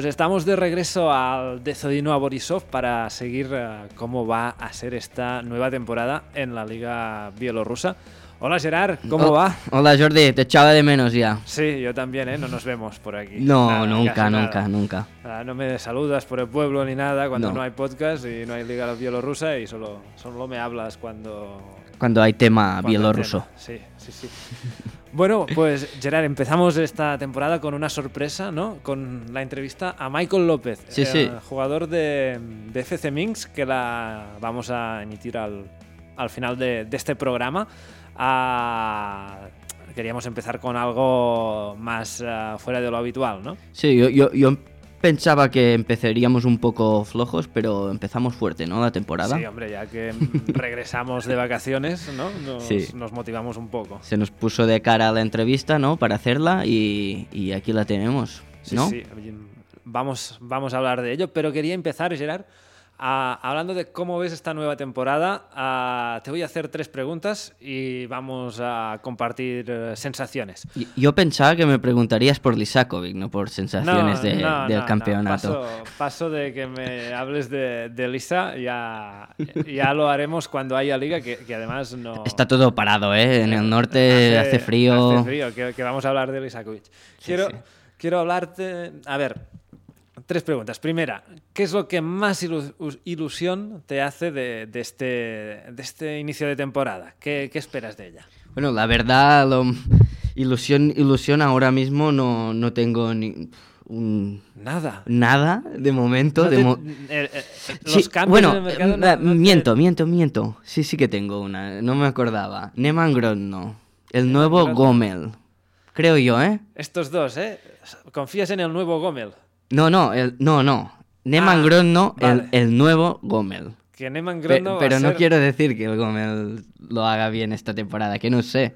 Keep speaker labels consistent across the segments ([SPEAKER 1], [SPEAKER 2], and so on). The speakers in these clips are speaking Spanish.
[SPEAKER 1] Pues estamos de regreso al Decodino a Borisov para seguir uh, cómo va a ser esta nueva temporada en la Liga Bielorrusa. Hola Gerard, ¿cómo
[SPEAKER 2] Oh,
[SPEAKER 1] va?
[SPEAKER 2] Hola Jordi, te echaba de menos ya.
[SPEAKER 1] Sí, yo también, ¿eh? No nos vemos por aquí.
[SPEAKER 2] No,
[SPEAKER 1] Nada,
[SPEAKER 2] nunca, nunca,
[SPEAKER 1] nada.
[SPEAKER 2] nunca.
[SPEAKER 1] No me saludas por el pueblo ni nada cuando no,
[SPEAKER 2] No.
[SPEAKER 1] hay podcast y no hay Liga Bielorrusa y solo, solo me hablas cuando...
[SPEAKER 2] Cuando hay tema
[SPEAKER 1] cuando hay
[SPEAKER 2] bielorruso.
[SPEAKER 1] tema. Sí, sí, sí. Bueno, pues Gerard, empezamos esta temporada con una sorpresa, ¿no? Con la entrevista a Michael López,
[SPEAKER 2] Sí,
[SPEAKER 1] eh,
[SPEAKER 2] sí.
[SPEAKER 1] jugador de, de FC Minsk, que la vamos a emitir al, al final de, de este programa. Ah, queríamos empezar con algo más ah, fuera de lo habitual, ¿no?
[SPEAKER 2] Sí, yo, yo, yo pensaba que empezaríamos un poco flojos, pero empezamos fuerte, ¿no? La temporada.
[SPEAKER 1] Sí, hombre, ya que regresamos de vacaciones, ¿no? Nos,
[SPEAKER 2] Sí.
[SPEAKER 1] nos motivamos un poco.
[SPEAKER 2] Se nos puso de cara a la entrevista, ¿no? Para hacerla y, y aquí la tenemos,
[SPEAKER 1] Sí,
[SPEAKER 2] ¿no?
[SPEAKER 1] sí, vamos, vamos a hablar de ello, pero quería empezar, Gerard, hablando de cómo ves esta nueva temporada. Ah, te voy a hacer tres preguntas y vamos a compartir eh, sensaciones.
[SPEAKER 2] Yo pensaba que me preguntarías por Lisakovic, no por sensaciones
[SPEAKER 1] No,
[SPEAKER 2] de-
[SPEAKER 1] no,
[SPEAKER 2] del
[SPEAKER 1] no,
[SPEAKER 2] campeonato.
[SPEAKER 1] Paso, paso de que me hables de, de Lisa, ya, ya lo haremos cuando haya liga, que, que además no...
[SPEAKER 2] Está todo parado, ¿eh? En el norte hace, frío.
[SPEAKER 1] Hace frío, que, que vamos a hablar de Lisakovic. Quiero,
[SPEAKER 2] sí.
[SPEAKER 1] quiero hablarte. A ver, tres preguntas. Primera, ¿qué es lo que más ilu- us- ilusión te hace de, de este, de este inicio de temporada? ¿Qué, qué esperas de ella?
[SPEAKER 2] Bueno, la verdad, lo- ilusión, ilusión ahora mismo no, no tengo ni un-
[SPEAKER 1] Nada.
[SPEAKER 2] nada de momento.
[SPEAKER 1] No
[SPEAKER 2] de
[SPEAKER 1] te-
[SPEAKER 2] mo-
[SPEAKER 1] eh, eh,
[SPEAKER 2] Sí,
[SPEAKER 1] los cambios
[SPEAKER 2] bueno,
[SPEAKER 1] en el mercado
[SPEAKER 2] eh,
[SPEAKER 1] no- no te-
[SPEAKER 2] miento, miento, miento. Sí, sí que tengo una. No me acordaba. Neman Grodno. El nuevo
[SPEAKER 1] Grodno.
[SPEAKER 2] Gomel. Creo yo, ¿eh?
[SPEAKER 1] Estos dos, ¿eh? ¿Confías en el nuevo Gomel?
[SPEAKER 2] No, no, el, no, no. Neman
[SPEAKER 1] Ah, vale.
[SPEAKER 2] el, el nuevo Gomel.
[SPEAKER 1] Que Neman
[SPEAKER 2] Pe-
[SPEAKER 1] Grodno va a
[SPEAKER 2] pero no
[SPEAKER 1] ser-
[SPEAKER 2] quiero decir que el Gomel lo haga bien esta temporada, que no sé.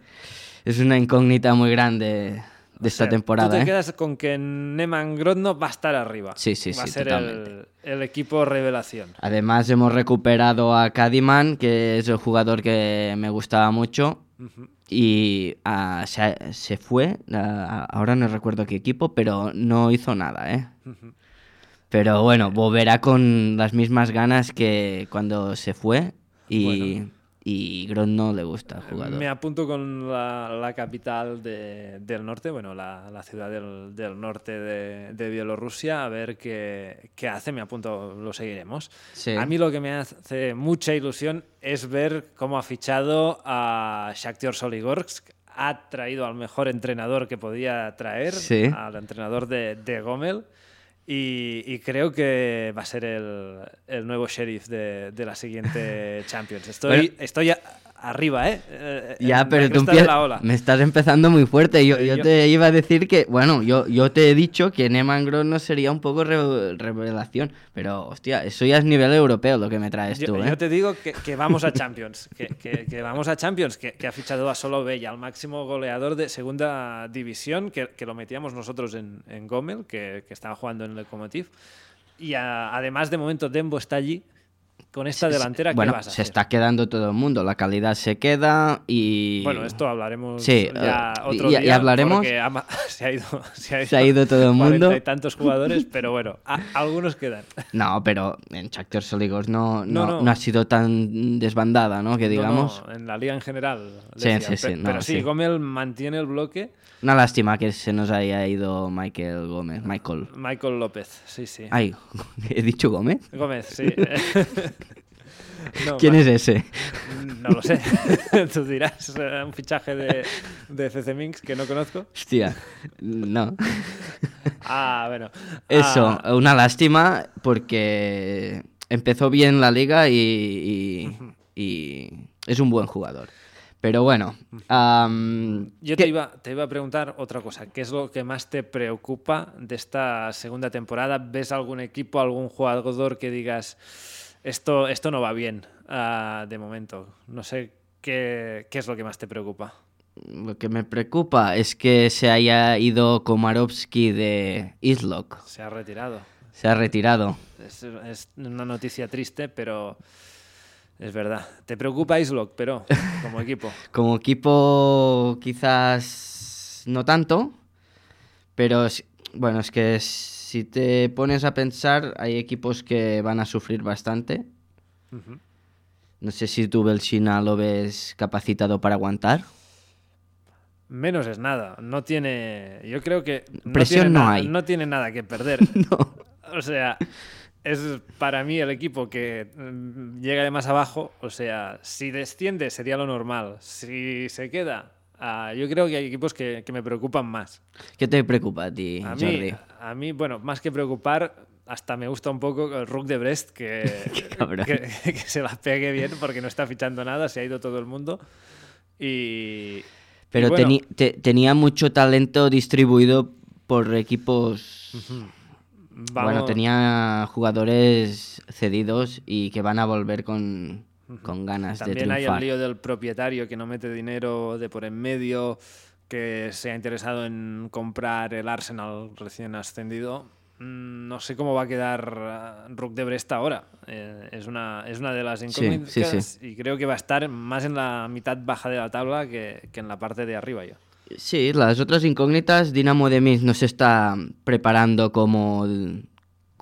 [SPEAKER 2] Es una incógnita muy grande de esta
[SPEAKER 1] sea,
[SPEAKER 2] temporada,
[SPEAKER 1] Tú te
[SPEAKER 2] ¿eh?
[SPEAKER 1] quedas con que Neman Grodno va a estar arriba.
[SPEAKER 2] Sí, sí,
[SPEAKER 1] Va a
[SPEAKER 2] sí,
[SPEAKER 1] ser el, el equipo revelación.
[SPEAKER 2] Además hemos recuperado a Cadiman, que es el jugador que me gustaba mucho.
[SPEAKER 1] Ujú.
[SPEAKER 2] Y ah, se, se fue, ah, ahora no recuerdo qué equipo, pero no hizo nada, ¿eh? Pero bueno, volverá con las mismas ganas que cuando se fue y,
[SPEAKER 1] Bueno.
[SPEAKER 2] Y Grodno le gusta el jugador.
[SPEAKER 1] Me apunto con la, la capital de- del norte, bueno, la, la ciudad del, del norte de, de Bielorrusia, a ver qué, qué hace. Me apunto, lo seguiremos.
[SPEAKER 2] Sí.
[SPEAKER 1] A mí lo que me hace mucha ilusión es ver cómo ha fichado a Shakhtar Soligorsk. Ha traído al mejor entrenador que podía traer,
[SPEAKER 2] Sí.
[SPEAKER 1] al entrenador de, de Gomel. Y, y creo que va a ser el, el nuevo sheriff de, de la siguiente Champions. Estoy,
[SPEAKER 2] Bueno.
[SPEAKER 1] estoy a- arriba, ¿eh? Eh,
[SPEAKER 2] Ya, pero tú me estás empezando muy fuerte. Yo, yo
[SPEAKER 1] yo-
[SPEAKER 2] te iba a decir que, bueno, yo, yo te he dicho que Neman Grodno sería un poco re- revelación, pero hostia, eso ya es nivel europeo lo que me traes
[SPEAKER 1] Yo,
[SPEAKER 2] tú, ¿eh?
[SPEAKER 1] yo te digo que, que vamos a Champions, que, que- que vamos a Champions, que, ha fichado a Solo Bella, al máximo goleador de segunda división, que, lo metíamos nosotros en, en Gomel, que, que estaba jugando en el Lokomotiv. Y a- además, de momento, Dembo está allí. Con esta delantera, ¿qué
[SPEAKER 2] bueno,
[SPEAKER 1] vas a
[SPEAKER 2] se
[SPEAKER 1] hacer?
[SPEAKER 2] está quedando todo el mundo, la calidad se queda y...
[SPEAKER 1] Bueno, esto hablaremos
[SPEAKER 2] Sí,
[SPEAKER 1] ya
[SPEAKER 2] eh,
[SPEAKER 1] otro
[SPEAKER 2] y- y
[SPEAKER 1] día.
[SPEAKER 2] hablaremos.
[SPEAKER 1] porque ama- se, ha ido, se ha ido,
[SPEAKER 2] Se ha ido todo el mundo.
[SPEAKER 1] cuarenta y tantos jugadores, pero bueno, a- algunos quedan.
[SPEAKER 2] No, pero en Shakhtar Soligorsk no,
[SPEAKER 1] No,
[SPEAKER 2] no,
[SPEAKER 1] no.
[SPEAKER 2] no ha sido tan desbandada, ¿no? Que digamos.
[SPEAKER 1] En la liga en general.
[SPEAKER 2] Sí,
[SPEAKER 1] decía.
[SPEAKER 2] sí, sí, no,
[SPEAKER 1] pero sí,
[SPEAKER 2] sí.
[SPEAKER 1] Gomel mantiene el bloque.
[SPEAKER 2] Una lástima que se nos haya ido Michael Gómez. Michael.
[SPEAKER 1] Michael López, sí, sí.
[SPEAKER 2] Ay, ¿he dicho Gómez?
[SPEAKER 1] Gómez, sí. No,
[SPEAKER 2] ¿Quién es ese?
[SPEAKER 1] No lo sé. Tú dirás, eh, un fichaje de, de FC Minx que no conozco.
[SPEAKER 2] Hostia, no.
[SPEAKER 1] Ah, bueno.
[SPEAKER 2] Eso,
[SPEAKER 1] Ah,
[SPEAKER 2] una lástima porque empezó bien la liga y, y- y es un buen jugador. Pero bueno,
[SPEAKER 1] yo
[SPEAKER 2] ¿qué-
[SPEAKER 1] te iba, te iba a preguntar otra cosa. ¿Qué es lo que más te preocupa de esta segunda temporada? ¿Ves algún equipo, algún jugador que digas, esto, esto no va bien ah, de momento? No sé qué, qué es lo que más te preocupa.
[SPEAKER 2] lo que me preocupa es que se haya ido Komarovsky de Islok.
[SPEAKER 1] Se ha retirado.
[SPEAKER 2] Se ha retirado.
[SPEAKER 1] Es, es una noticia triste, pero es verdad. Te preocupa Islock, pero como equipo.
[SPEAKER 2] Como equipo quizás no tanto, pero es- bueno, es que si si te pones a pensar, hay equipos que van a sufrir bastante. No sé si tú, Belchina, lo ves capacitado para aguantar.
[SPEAKER 1] Menos es nada. No tiene. Yo creo que.
[SPEAKER 2] Presión
[SPEAKER 1] no,
[SPEAKER 2] hay.
[SPEAKER 1] nada- No tiene nada que perder.
[SPEAKER 2] No.
[SPEAKER 1] O sea, es para mí el equipo que mm, llega de más abajo. O sea, si desciende sería lo normal. Si se queda, ah, yo creo que hay equipos que, que me preocupan más.
[SPEAKER 2] ¿Qué te preocupa a ti,
[SPEAKER 1] A
[SPEAKER 2] Jordi?
[SPEAKER 1] mí, a mí, bueno, más que preocupar, hasta me gusta un poco el Rook de Brest que, que, que se la pegue bien porque no está fichando nada, se ha ido todo el mundo. Y.
[SPEAKER 2] Pero
[SPEAKER 1] y bueno,
[SPEAKER 2] teni- te- tenía mucho talento distribuido por equipos. Bueno, tenía jugadores cedidos y que van a volver con, con ganas de
[SPEAKER 1] También hay el
[SPEAKER 2] triunfar.
[SPEAKER 1] lío del propietario que no mete dinero de por en medio, que se ha interesado en comprar el Arsenal recién ascendido. Mm, No sé cómo va a quedar ah, Rook de Brest ahora. Eh, es, una, es una de las incógnitas
[SPEAKER 2] sí, sí.
[SPEAKER 1] y creo que va a estar más en la mitad baja de la tabla que, que en la parte de arriba ya.
[SPEAKER 2] Sí, las otras incógnitas, Dinamo de Minsk no se está preparando como,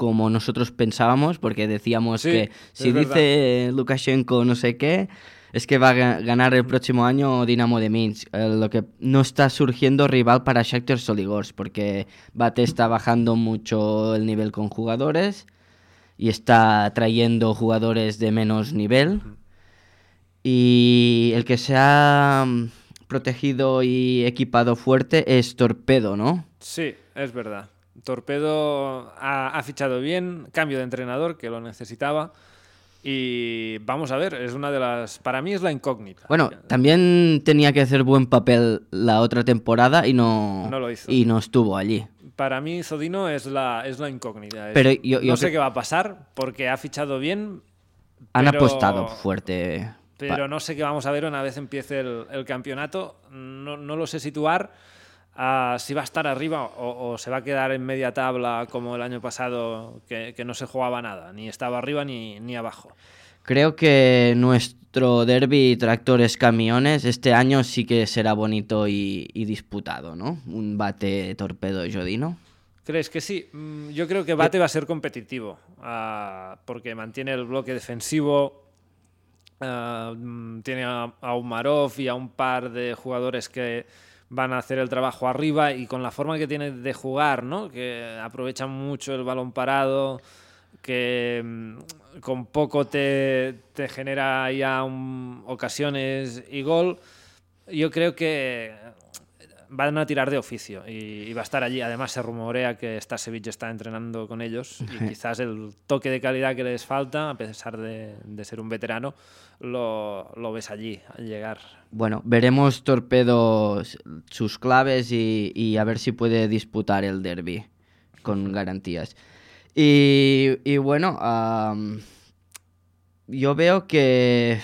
[SPEAKER 2] como nosotros pensábamos, porque decíamos
[SPEAKER 1] Sí,
[SPEAKER 2] que si
[SPEAKER 1] verdad.
[SPEAKER 2] dice Lukashenko no sé qué, es que va a ga- ganar el próximo año Dinamo de Minsk. Eh, lo que no está surgiendo rival para Shakhtar Soligorsk, porque Bate está bajando mucho el nivel con jugadores y está trayendo jugadores de menos nivel. Y el que se ha mm, protegido y equipado fuerte es Torpedo, ¿no?
[SPEAKER 1] Sí, es verdad. Torpedo ha, ha fichado bien, cambio de entrenador que lo necesitaba. Y vamos a ver, es una de las. Para mí es la incógnita.
[SPEAKER 2] Bueno, también tenía que hacer buen papel la otra temporada y no,
[SPEAKER 1] No lo hizo.
[SPEAKER 2] y no estuvo allí.
[SPEAKER 1] Para mí, Zodino es la, es la incógnita. Es-
[SPEAKER 2] Pero yo- yo
[SPEAKER 1] no sé qué va a pasar porque ha fichado bien,
[SPEAKER 2] Han
[SPEAKER 1] Pero-
[SPEAKER 2] apostado fuerte.
[SPEAKER 1] pero no sé qué vamos a ver una vez empiece el, el campeonato. No, no lo sé situar. Si va a estar arriba o, o se va a quedar en media tabla como el año pasado, que, que no se jugaba nada, ni estaba arriba ni, ni abajo.
[SPEAKER 2] Creo que nuestro derby tractores camiones este año sí que será bonito y, y disputado, ¿no? Un bate torpedo Jodino.
[SPEAKER 1] ¿Crees que sí? Mm, Yo creo que Bate va a ser competitivo, ah, porque mantiene el bloque defensivo, ah, mm, tiene a, a Umarov y a un par de jugadores que van a hacer el trabajo arriba y con la forma que tiene de jugar, ¿no? que aprovechan mucho el balón parado, que mm, con poco te, te genera ya ocasiones y gol, yo creo que van a tirar de oficio y, y va a estar allí. Además, se rumorea que Stasevich está entrenando con ellos y quizás el toque de calidad que les falta, a pesar de, de ser un veterano, lo, lo ves allí al llegar.
[SPEAKER 2] Bueno, veremos Torpedo sus claves y, y a ver si puede disputar el derby con garantías. Y, y bueno, yo veo que,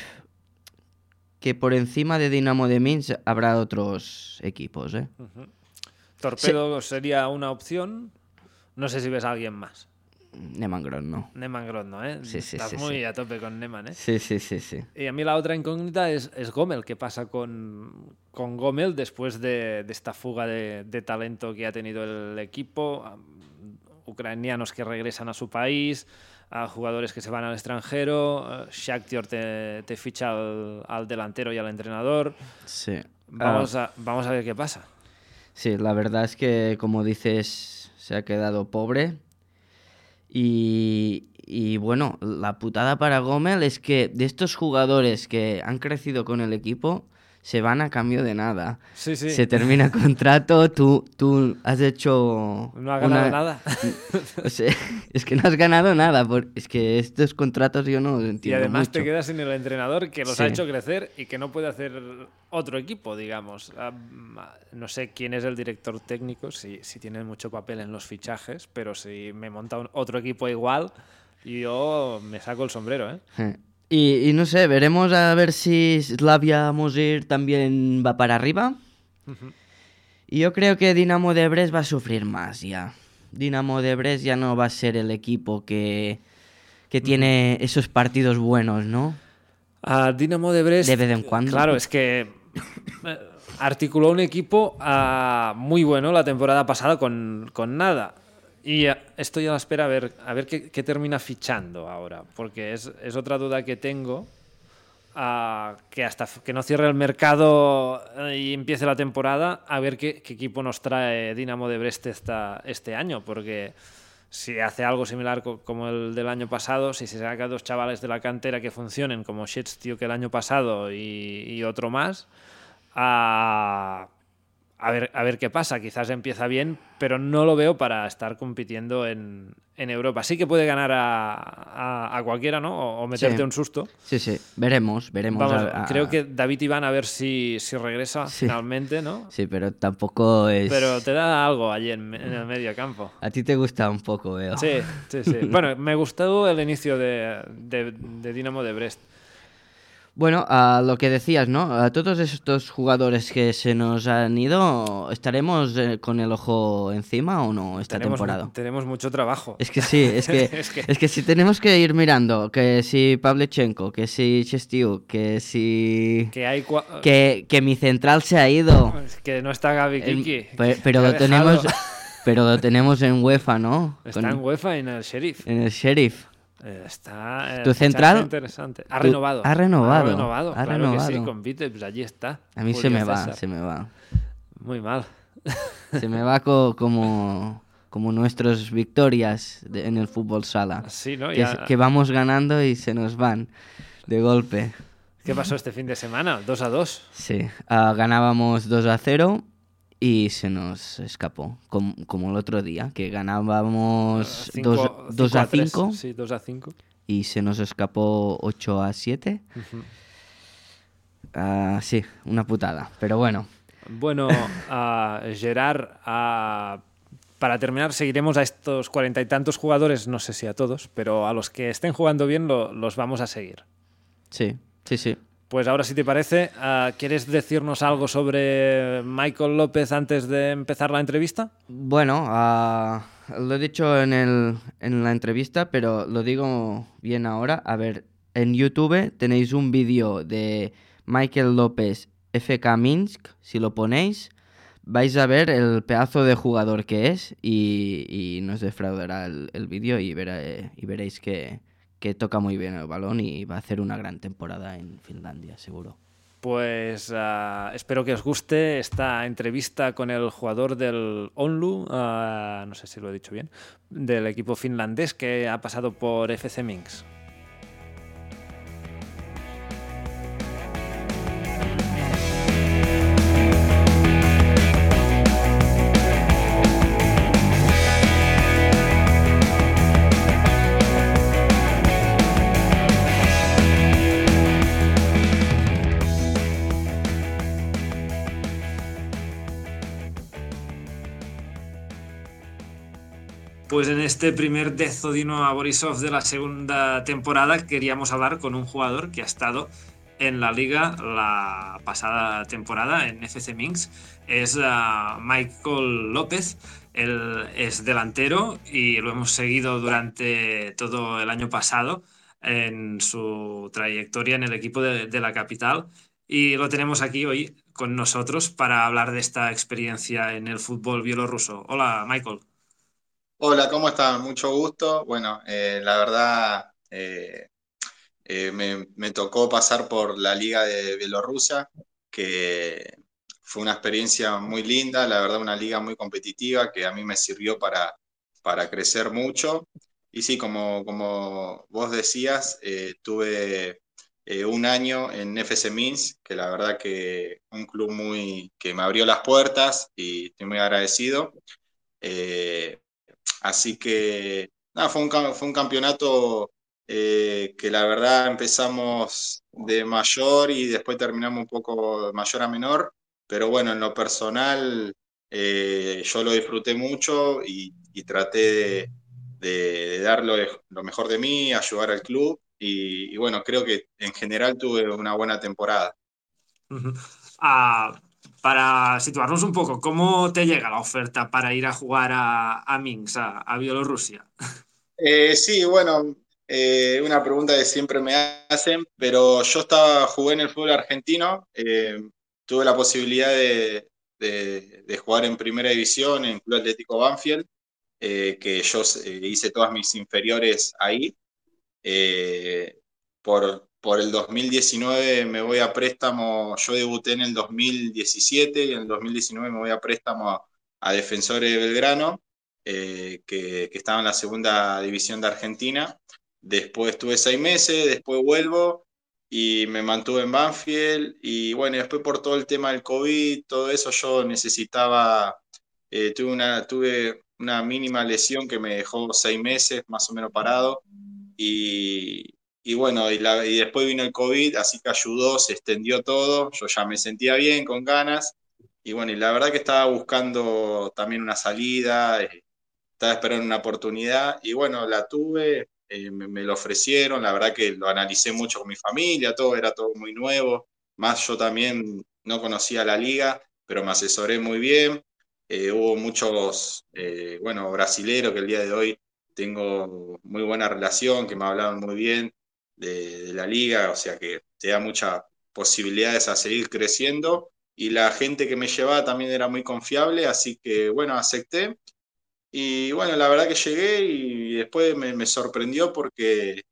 [SPEAKER 2] que por encima de Dinamo de Minsk habrá otros equipos. ¿eh?
[SPEAKER 1] Torpedo sería una opción. No sé si ves a alguien más.
[SPEAKER 2] Nemangron, no.
[SPEAKER 1] Neman Grodno, ¿eh?
[SPEAKER 2] Sí, sí,
[SPEAKER 1] Estás
[SPEAKER 2] sí,
[SPEAKER 1] muy
[SPEAKER 2] sí.
[SPEAKER 1] a tope con Neman, ¿eh?
[SPEAKER 2] Sí, sí, sí, sí.
[SPEAKER 1] Y a mí la otra incógnita es, es Gomel. ¿Qué pasa con, con Gomel después de, de esta fuga de, de talento que ha tenido el equipo? Ucranianos que regresan a su país, a jugadores que se van al extranjero. eh, Shakhtar te, te ficha al, al delantero y al entrenador.
[SPEAKER 2] Sí.
[SPEAKER 1] Vamos,
[SPEAKER 2] Ah,
[SPEAKER 1] a, vamos a ver qué pasa.
[SPEAKER 2] sí, la verdad es que, como dices, se ha quedado pobre. Y, y bueno, la putada para Gómez es que de estos jugadores que han crecido con el equipo, se van a cambio de nada.
[SPEAKER 1] Sí, sí.
[SPEAKER 2] Se termina el contrato, tú, tú has hecho...
[SPEAKER 1] No ha ganado
[SPEAKER 2] una-
[SPEAKER 1] nada.
[SPEAKER 2] O sea, es que no has ganado nada. por- Es que estos contratos yo no los
[SPEAKER 1] Y
[SPEAKER 2] entiendo
[SPEAKER 1] además te quedas sin el entrenador que los ha hecho crecer y que no puede hacer otro equipo, digamos. Ah, No sé quién es el director técnico, si, si tiene mucho papel en los fichajes, pero si me monta un- otro equipo igual, yo me saco el sombrero, ¿eh?
[SPEAKER 2] Y, y no sé, veremos a ver si Slavia Mosir también va para arriba. Y yo creo que Dinamo de Brest va a sufrir más ya. Dinamo de Brest ya no va a ser el equipo que, que tiene esos partidos buenos, ¿no?
[SPEAKER 1] A Dinamo de Brest.
[SPEAKER 2] De vez en cuando.
[SPEAKER 1] Claro, es que eh, articuló un equipo ah, muy bueno la temporada pasada con, con nada. Y estoy a la espera a ver, a ver qué, qué termina fichando ahora, porque es, es otra duda que tengo. Uh, que hasta que no cierre el mercado y empiece la temporada, a ver qué, qué equipo nos trae Dinamo de Brest esta, este año, porque si hace algo similar co como el del año pasado, si se saca dos chavales de la cantera que funcionen como que el año pasado y, y otro más, uh, a ver, a ver qué pasa. Quizás empieza bien, pero no lo veo para estar compitiendo en, en Europa. Sí que puede ganar a, a, a cualquiera, ¿no? O, o meterte
[SPEAKER 2] Sí.
[SPEAKER 1] un susto.
[SPEAKER 2] Sí, sí, veremos, veremos.
[SPEAKER 1] Vamos,
[SPEAKER 2] a-
[SPEAKER 1] creo que David Iván a ver si, si regresa
[SPEAKER 2] Sí.
[SPEAKER 1] finalmente, ¿no?
[SPEAKER 2] Sí, pero tampoco es...
[SPEAKER 1] Pero te da algo allí en, en el medio campo.
[SPEAKER 2] A ti te gusta un poco, veo.
[SPEAKER 1] Sí, sí, sí. Bueno, me gustó el inicio de, de, de Dinamo de Brest.
[SPEAKER 2] Bueno, a lo que decías, ¿no? A todos estos jugadores que se nos han ido, ¿estaremos eh, con el ojo encima o no esta
[SPEAKER 1] Tenemos,
[SPEAKER 2] temporada?
[SPEAKER 1] tenemos mucho trabajo.
[SPEAKER 2] Es que sí, es que,
[SPEAKER 1] Es que-
[SPEAKER 2] es que si tenemos que ir mirando, que si Pavlechenko, que si Chestiu, que si...
[SPEAKER 1] Que hay cua-
[SPEAKER 2] Que, que mi central se ha ido.
[SPEAKER 1] que no está Gaby
[SPEAKER 2] El-
[SPEAKER 1] Kiki.
[SPEAKER 2] pero lo tenemos, pero lo tenemos en UEFA, ¿no?
[SPEAKER 1] Está
[SPEAKER 2] Con-
[SPEAKER 1] en UEFA en el Sheriff.
[SPEAKER 2] en el Sheriff.
[SPEAKER 1] Eh, Está. eh,
[SPEAKER 2] ¿Tu central?
[SPEAKER 1] Interesante. Ha
[SPEAKER 2] Tu-
[SPEAKER 1] renovado.
[SPEAKER 2] ha renovado,
[SPEAKER 1] Ha renovado.
[SPEAKER 2] ha
[SPEAKER 1] claro que sí,
[SPEAKER 2] renovado.
[SPEAKER 1] con Vitebs, allí está.
[SPEAKER 2] A mí se
[SPEAKER 1] Julio
[SPEAKER 2] me va,
[SPEAKER 1] César.
[SPEAKER 2] se me va.
[SPEAKER 1] Muy mal.
[SPEAKER 2] Se me va co- como, como nuestras victorias de- en el fútbol sala.
[SPEAKER 1] Sí, ¿no?
[SPEAKER 2] Que,
[SPEAKER 1] Ya-
[SPEAKER 2] que vamos ganando y se nos van de golpe.
[SPEAKER 1] ¿Qué pasó este fin de semana? 2 a 2.
[SPEAKER 2] Sí, ah, ganábamos 2 a 0 y se nos escapó, com- como el otro día, que ganábamos 2 a 5
[SPEAKER 1] Sí, 2 a 5.
[SPEAKER 2] y se nos escapó 8 a 7. Ah, sí, una putada, pero bueno.
[SPEAKER 1] Bueno, a Gerard, para terminar, seguiremos a estos cuarenta y tantos jugadores, no sé si a todos, pero a los que estén jugando bien lo- los vamos a seguir.
[SPEAKER 2] Sí, sí, sí.
[SPEAKER 1] Pues ahora, si te parece, ah, ¿quieres decirnos algo sobre Michael López antes de empezar la entrevista?
[SPEAKER 2] Bueno, ah, lo he dicho en, el, en la entrevista, pero lo digo bien ahora. A ver, en YouTube tenéis un vídeo de Michael López FK Minsk. Si lo ponéis, vais a ver el pedazo de jugador que es y, nos defraudará el, el vídeo y, verá- y veréis que, que toca muy bien el balón y va a hacer una gran temporada en Finlandia, seguro.
[SPEAKER 1] Pues ah, espero que os guste esta entrevista con el jugador del Onlu, ah, no sé si lo he dicho bien, del equipo finlandés que ha pasado por FC Minsk. Pues en este primer Dezodino a Borisov de la segunda temporada queríamos hablar con un jugador que ha estado en la liga la pasada temporada en FC Minsk. Es ah, Michael López. Él es delantero y lo hemos seguido durante todo el año pasado en su trayectoria en el equipo de, de la capital. Y lo tenemos aquí hoy con nosotros para hablar de esta experiencia en el fútbol bielorruso. Hola, Michael.
[SPEAKER 3] Hola, ¿cómo están? Mucho gusto. Bueno, eh, la verdad eh, eh, me, tocó pasar por la Liga de Bielorrusia, que fue una experiencia muy linda, la verdad una liga muy competitiva que a mí me sirvió para, para crecer mucho. Y sí, como, como vos decías, tuve un año en FC Minsk, que la verdad que un club muy, que me abrió las puertas y estoy muy agradecido. Así que nada, fue un, fue un campeonato eh, que la verdad empezamos de mayor y después terminamos un poco mayor a menor, pero bueno, en lo personal eh, yo lo disfruté mucho y, traté de, de- dar lo, mejor de mí, ayudar al club y, bueno, creo que en general tuve una buena temporada.
[SPEAKER 1] Ah, para situarnos un poco, ¿cómo te llega la oferta para ir a jugar a, Minsk, a, Bielorrusia?
[SPEAKER 3] Eh, sí, bueno, eh, una pregunta que siempre me hacen, pero yo estaba, jugué en el fútbol argentino, eh, tuve la posibilidad de, de- jugar en primera división en Club Atlético Banfield, que yo hice todas mis inferiores ahí. por, por el 2019 me voy a préstamo, yo debuté en el 2017 y en el 2019 me voy a préstamo a, Defensores de Belgrano, que, que estaba en la segunda división de Argentina. Después estuve seis meses, después vuelvo y me mantuve en Banfield y bueno, después por todo el tema del COVID, todo eso yo necesitaba, eh, tuve, una, tuve una mínima lesión que me dejó seis meses más o menos parado y, y bueno, y, la, y, después vino el COVID, así que ayudó, se extendió todo, yo ya me sentía bien, con ganas y bueno, y la verdad que estaba buscando también una salida, eh, estaba esperando una oportunidad y bueno, la tuve, eh, me, lo ofrecieron, la verdad que lo analicé mucho con mi familia, todo era todo muy nuevo, más yo también no conocía la liga, pero me asesoré muy bien, eh, hubo muchos, eh, bueno, brasileros que el día de hoy tengo muy buena relación, que me hablaban muy bien de, la liga, o sea que te da muchas posibilidades a seguir creciendo y la gente que me llevaba también era muy confiable, así que bueno, acepté y bueno, la verdad que llegué y después me, sorprendió porque,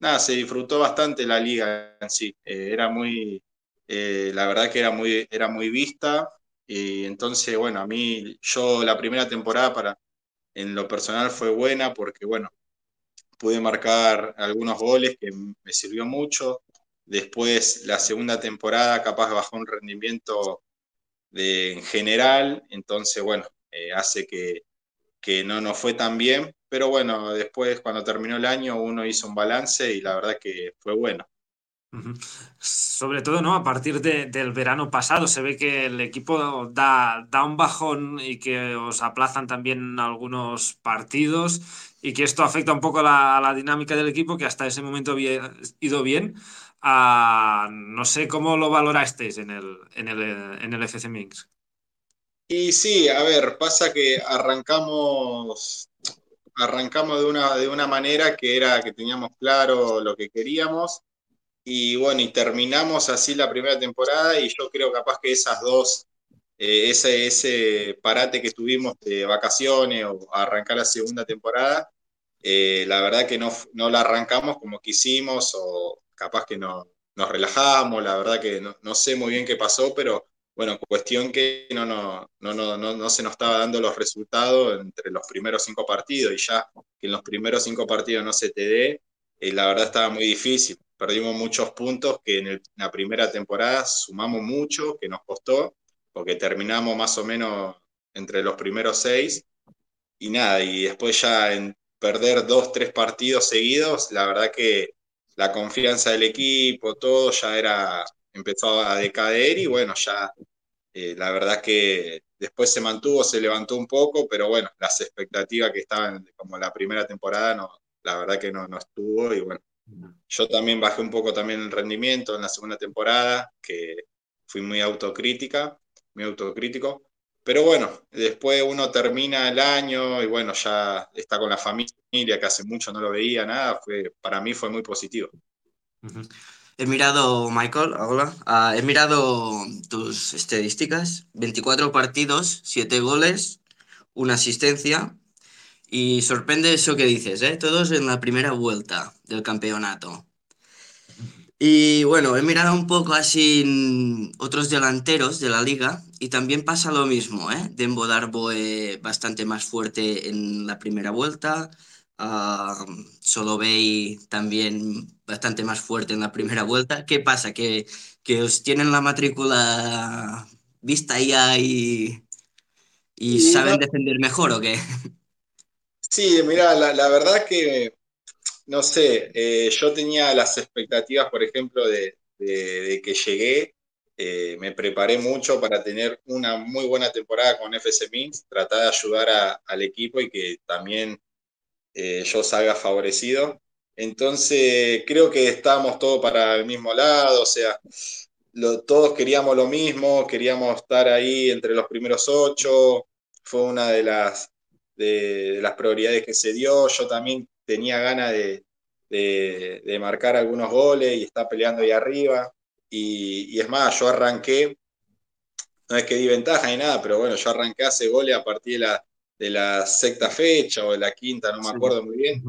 [SPEAKER 3] nada, se disfrutó bastante la liga en sí. Eh, era muy, eh, la verdad que era muy, era muy vista. Y entonces, bueno, a mí, yo la primera temporada para, en lo personal fue buena porque, bueno, pude marcar algunos goles que me sirvió mucho. Después, la segunda temporada, capaz bajó un rendimiento de, en general. Entonces, bueno, eh, hace que, que no nos fue tan bien, pero bueno, después cuando terminó el año uno hizo un balance y la verdad que fue bueno.
[SPEAKER 1] Sobre todo, ¿no? A partir del verano pasado se ve que el equipo da, da un bajón y que os aplazan también algunos partidos y que esto afecta un poco a la, dinámica del equipo que hasta ese momento había ido bien. Ah, no sé cómo lo valorasteis en el, en el, en el FC Mix.
[SPEAKER 3] Y sí, a ver, pasa que arrancamos, arrancamos de una, de una manera que era que teníamos claro lo que queríamos y bueno, y terminamos así la primera temporada y yo creo capaz que esas dos, eh, ese, ese parate que tuvimos de vacaciones o arrancar la segunda temporada, eh, la verdad que no, no la arrancamos como quisimos o capaz que no, nos relajamos, la verdad que no, no sé muy bien qué pasó, pero bueno, cuestión que no, no, no, no, se nos estaba dando los resultados entre los primeros cinco partidos y ya que en los primeros cinco partidos no se te dé, eh, la verdad estaba muy difícil. Perdimos muchos puntos que en, la primera temporada sumamos mucho, que nos costó, porque terminamos más o menos entre los primeros seis. Y nada, y después ya en perder dos, tres partidos seguidos, la verdad que la confianza del equipo, todo ya era empezó a decaer y bueno, ya eh, la verdad que después se mantuvo, se levantó un poco, pero bueno, las expectativas que estaban como la primera temporada, no, la verdad que no, no estuvo y bueno, yo también bajé un poco también el rendimiento en la segunda temporada, que fui muy autocrítica, muy autocrítico, pero bueno, después uno termina el año y bueno, ya está con la familia, que hace mucho no lo veía, nada, fue, para mí fue muy positivo.
[SPEAKER 2] He mirado, Michael, hola. Ah, he mirado tus estadísticas. 24 partidos, 7 goles, una asistencia. Y sorprende eso que dices, ¿eh? Todos en la primera vuelta del campeonato. Y bueno, he mirado un poco así otros delanteros de la liga y también pasa lo mismo, ¿eh? Dembo Darboe bastante más fuerte en la primera vuelta, Uh, solo veis también bastante más fuerte en la primera vuelta. ¿Qué pasa? ¿Que, que os tienen la matrícula vista ya y, y saben defender mejor o qué?
[SPEAKER 3] Sí, mira, la, la verdad que, no sé, eh, yo tenía las expectativas, por ejemplo, de, que llegué, eh, me preparé mucho para tener una muy buena temporada con FC Minsk, tratar de ayudar al equipo y que también eh, yo salga favorecido. Entonces, creo que estábamos todos para el mismo lado, o sea, todos queríamos lo mismo, queríamos estar ahí entre los primeros ocho, fue una de las, de, las prioridades que se dio, yo también tenía ganas de, de, marcar algunos goles y estar peleando ahí arriba, y, y, es más, yo arranqué, no es que di ventaja ni nada, pero bueno, yo arranqué hace goles a partir de la de la sexta fecha o de la quinta, no me acuerdo muy bien.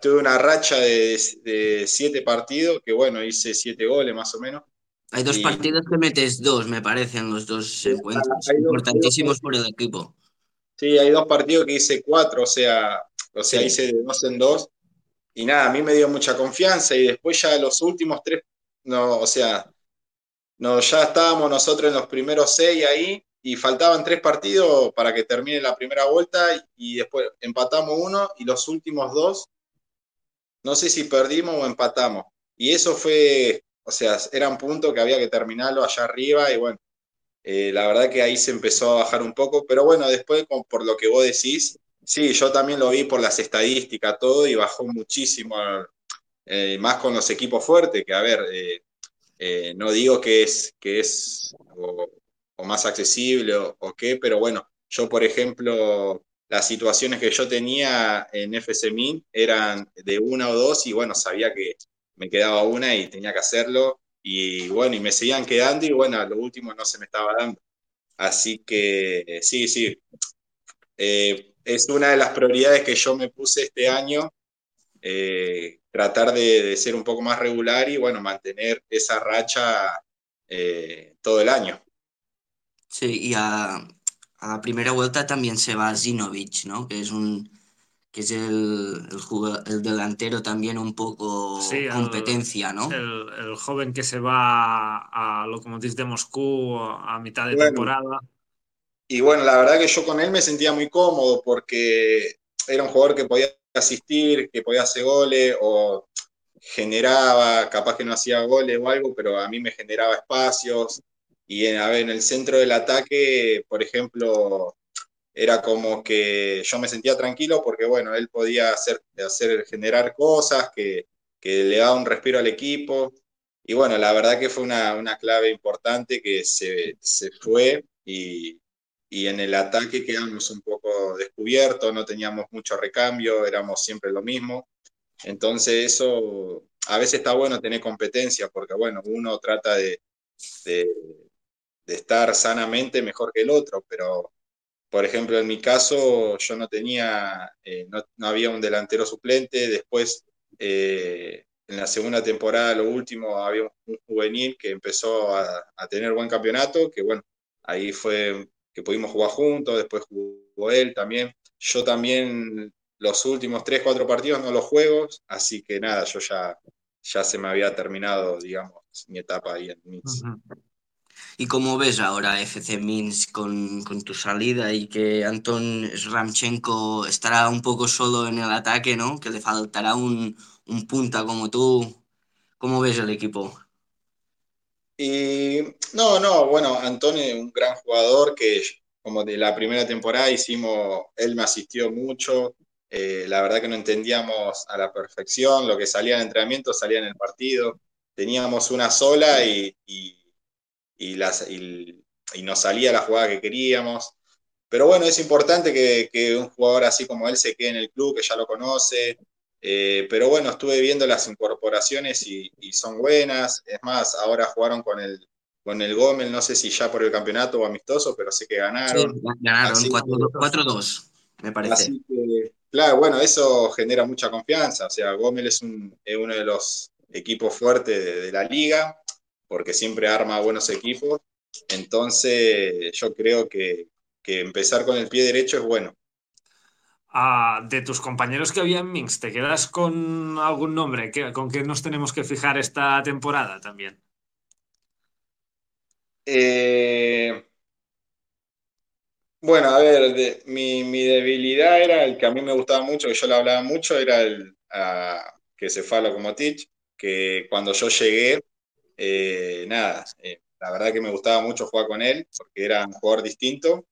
[SPEAKER 3] Tuve una, racha de, siete partidos, que bueno, hice siete goles más o menos.
[SPEAKER 4] Hay dos partidos que metes dos, me parecen, los dos encuentros importantísimos por el equipo.
[SPEAKER 3] Sí, hay dos partidos que hice cuatro, o sea, o sea, hice de dos en dos. Y nada, a mí me dio mucha confianza y después ya los últimos tres, no, o sea, no, ya estábamos nosotros en los primeros seis ahí y faltaban tres partidos para que termine la primera vuelta y después empatamos uno y los últimos dos, no sé si perdimos o empatamos. Y eso fue, o sea, era un punto que había que terminarlo allá arriba y bueno, eh, la verdad que ahí se empezó a bajar un poco, pero bueno, después por lo que vos decís, sí, yo también lo vi por las estadísticas, todo y bajó muchísimo, eh, más con los equipos fuertes, que a ver, eh, no digo que es, que es o más accesible o, qué, pero bueno, yo por ejemplo, las situaciones que yo tenía en FC Min eran de una o dos y bueno, sabía que me quedaba una y tenía que hacerlo y bueno, y me seguían quedando y bueno, lo último no se me estaba dando. Así que sí, sí, eh, es una de las prioridades que yo me puse este año, eh, tratar de, ser un poco más regular y bueno, mantener esa racha eh, todo el año.
[SPEAKER 4] Sí, y a, la primera vuelta también se va Zinovic, ¿no? Que es un que es el, el, delantero también un poco competencia, ¿no?
[SPEAKER 1] El, joven que se va a Lokomotiv de Moscú a mitad de temporada.
[SPEAKER 3] Y bueno, la verdad que yo con él me sentía muy cómodo porque era un jugador que podía asistir, que podía hacer goles o generaba, capaz que no hacía goles o algo, pero a mí me generaba espacios, y en, en el centro del ataque, por ejemplo, era como que yo me sentía tranquilo porque, bueno, él podía hacer, hacer generar cosas que, que le daba un respiro al equipo. Y bueno, la verdad que fue una, una clave importante que se, se fue y, y, en el ataque quedamos un poco descubiertos, no teníamos mucho recambio, éramos siempre lo mismo. Entonces eso a veces está bueno tener competencia porque, bueno, uno trata de, de de estar sanamente mejor que el otro, pero por ejemplo en mi caso yo no tenía, eh, no, había un delantero suplente, después eh, en la segunda temporada, lo último, había un, juvenil que empezó a, tener buen campeonato, que bueno, ahí fue que pudimos jugar juntos, después jugó él también. Yo también los últimos tres, cuatro partidos no los juego, así que nada, yo ya, ya se me había terminado, digamos, mi etapa ahí en Mix.
[SPEAKER 4] ¿Y cómo ves ahora FC Minsk con, tu salida y que Anton Ramchenko estará un poco solo en el ataque, ¿no? Que le faltará un, punta como tú. ¿Cómo ves el equipo?
[SPEAKER 3] Y no, no, bueno, Anton es un gran jugador que como de la primera temporada hicimos, él me asistió mucho, eh, la verdad que no entendíamos a la perfección, lo que salía en entrenamiento salía en el partido, teníamos una sola y y, las, y, nos salía la jugada que queríamos. Pero bueno, es importante que, un jugador así como él se quede en el club, que ya lo conoce. Eh, pero bueno, estuve viendo las incorporaciones y, son buenas. Es más, ahora jugaron con el, con el Gómez, no sé si ya por el campeonato o amistoso, pero sé que ganaron.
[SPEAKER 4] ganaron 4-2, me parece.
[SPEAKER 3] Así que, claro, bueno, eso genera mucha confianza. O sea, Gómez es, un, uno de los equipos fuertes de la liga porque siempre arma buenos equipos. Entonces, yo creo que, empezar con el pie derecho es bueno.
[SPEAKER 1] Ah, de tus compañeros que había en Minx, ¿te quedas con algún nombre? ¿Con qué nos tenemos que fijar esta temporada también?
[SPEAKER 3] Eh, bueno, a ver, mi, debilidad era el que a mí me gustaba mucho, que yo le hablaba mucho, era el que se fue a Lokomotiv, que cuando yo llegué eh, nada, eh, la verdad que me gustaba mucho jugar con él, porque era un jugador distinto.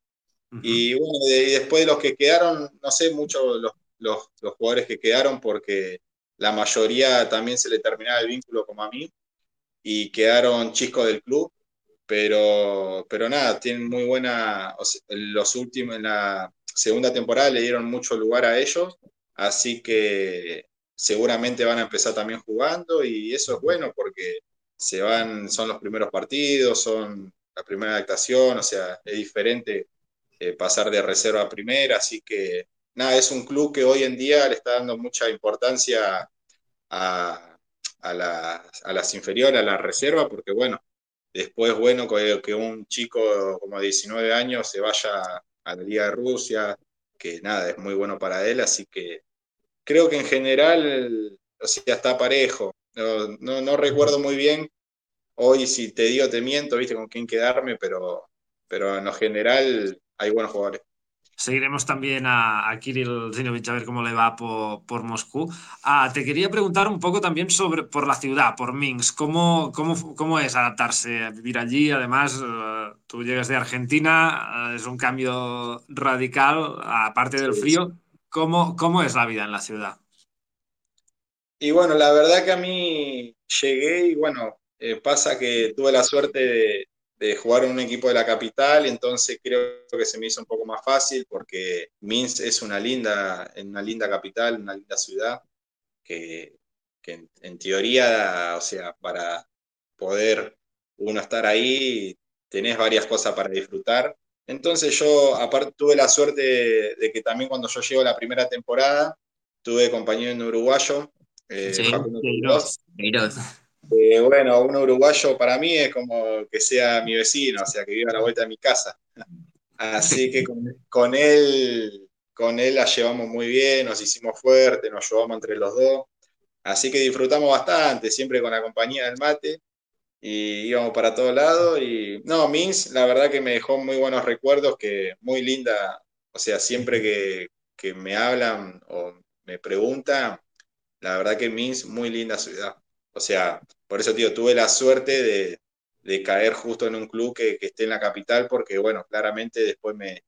[SPEAKER 3] Y bueno, después de los que quedaron, no sé mucho los, los, jugadores que quedaron, porque la mayoría también se le terminaba el vínculo como a mí, y quedaron chicos del club, pero, pero nada, tienen muy buena, los últimos, en la segunda temporada le dieron mucho lugar a ellos, así que seguramente van a empezar también jugando y eso es bueno porque se van, son los primeros partidos, son la primera adaptación, o sea, es diferente eh, pasar de reserva a primera, así que nada, es un club que hoy en día le está dando mucha importancia a, las inferiores, a la reserva, porque bueno, después bueno que, un chico como de 19 años se vaya a la Liga de Rusia, que nada, es muy bueno para él, así que creo que en general, o sea, está parejo. No, no, recuerdo muy bien, hoy si te digo te miento, viste con quién quedarme, pero, pero en lo general hay buenos jugadores.
[SPEAKER 1] Seguiremos también a, Kirill Zinovich a ver cómo le va por, Moscú. Ah, te quería preguntar un poco también sobre por la ciudad, por Minsk. ¿Cómo, cómo, cómo es adaptarse a vivir allí? Además, eh, tú llegas de Argentina, eh, es un cambio radical, aparte del frío. ¿Cómo, ¿Cómo es la vida en la ciudad?
[SPEAKER 3] Y bueno, la verdad que a mí llegué y bueno, eh, pasa que tuve la suerte de, jugar en un equipo de la capital, entonces creo que se me hizo un poco más fácil porque Minsk es una linda, una linda capital, una linda ciudad, que, en, teoría, o sea, para poder uno estar ahí, tenés varias cosas para disfrutar. Entonces yo, aparte, tuve la suerte de, que también cuando yo llego la primera temporada, tuve compañero en uruguayo, eh, sí, eh, bueno, un uruguayo para mí es como que sea mi vecino, o sea, que viva a la vuelta de mi casa. Así que con, él, con él la llevamos muy bien, nos hicimos fuertes, nos llevamos entre los dos. Así que disfrutamos bastante, siempre con la compañía del mate. Y íbamos para todos lados. Y no, Mins, la verdad que me dejó muy buenos recuerdos, que muy linda. O sea, siempre que, que me hablan o me preguntan, la verdad que Mins, muy linda ciudad. O sea, por eso, tío, tuve la suerte de, caer justo en un club que, esté en la capital, porque, bueno, claramente después me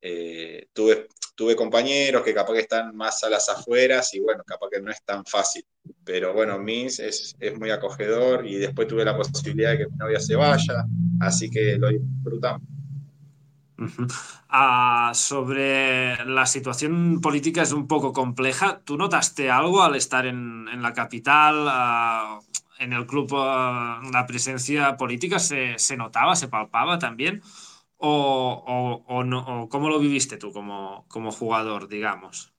[SPEAKER 3] eh, tuve, tuve compañeros que capaz que están más a las afueras y, bueno, capaz que no es tan fácil. Pero, bueno, Mins es, es muy acogedor y después tuve la posibilidad de que mi novia se vaya, así que lo disfrutamos.
[SPEAKER 1] Ah, sobre la situación política es un poco compleja. ¿Tú notaste algo al estar en, la capital? Ah, en el club ah, la presencia política se, notaba, se palpaba también. O, cómo lo viviste tú como, como jugador, digamos?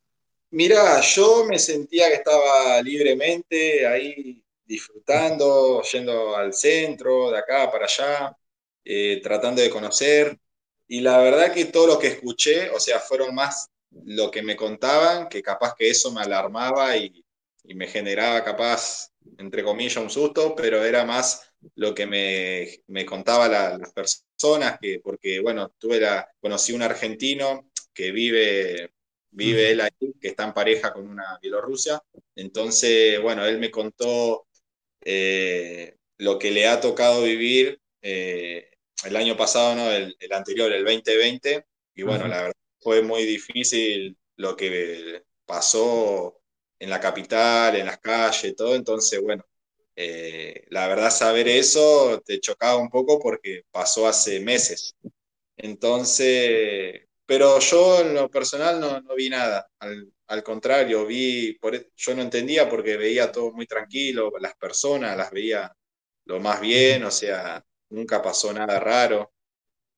[SPEAKER 3] Mira, yo me sentía que estaba libremente ahí disfrutando, yendo al centro, de acá para allá, eh, tratando de conocer. Y la verdad que todo lo que escuché, o sea, fueron más lo que me contaban, que capaz que eso me alarmaba y, me generaba capaz, entre comillas, un susto, pero era más lo que me, me contaba las personas, que, porque, bueno, tuve la, conocí un argentino que vive, vive él ahí, que está en pareja con una bielorrusia, entonces, bueno, él me contó eh, lo que le ha tocado vivir eh, el año pasado, ¿no? El, anterior, el 2020, y bueno, la verdad fue muy difícil lo que pasó en la capital, en las calles, todo, entonces, bueno, eh, la verdad saber eso te chocaba un poco porque pasó hace meses. Entonces, pero yo en lo personal no, no vi nada, al, contrario, vi, por, e, yo no entendía porque veía todo muy tranquilo, las personas las veía lo más bien, o sea, nunca pasó nada raro.